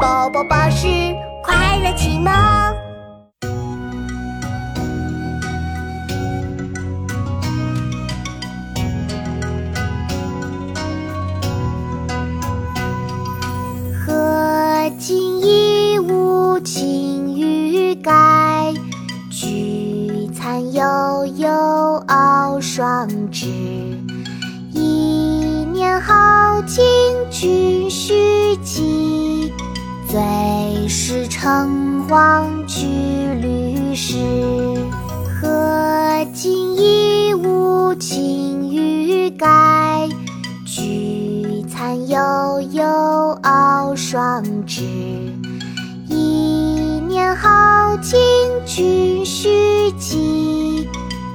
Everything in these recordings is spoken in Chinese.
宝宝巴士快乐启蒙。荷尽衣无擎欲盖，菊残犹有傲霜枝。一年好景君须记，最是橙黄橘绿时。荷尽衣无擎雨盖，菊残犹有傲霜枝。一年好景君须记，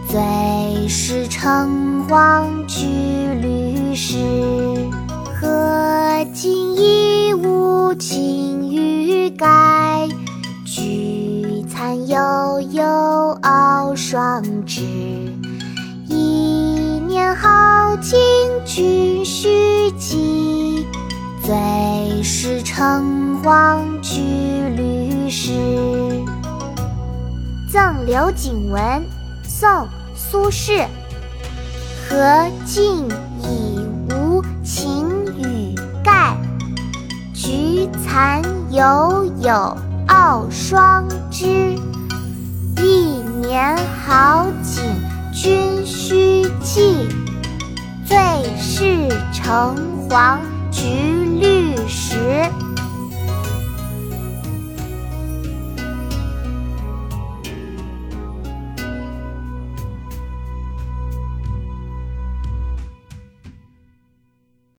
最是橙黄橘绿时。菊残犹有傲霜枝。一年好景君须记，最是诚惶惧虑事。赠刘景文，宋·苏轼。荷尽已无擎雨盖，菊残犹有傲霜枝。一年好景君须记，最是橙黄橘绿时。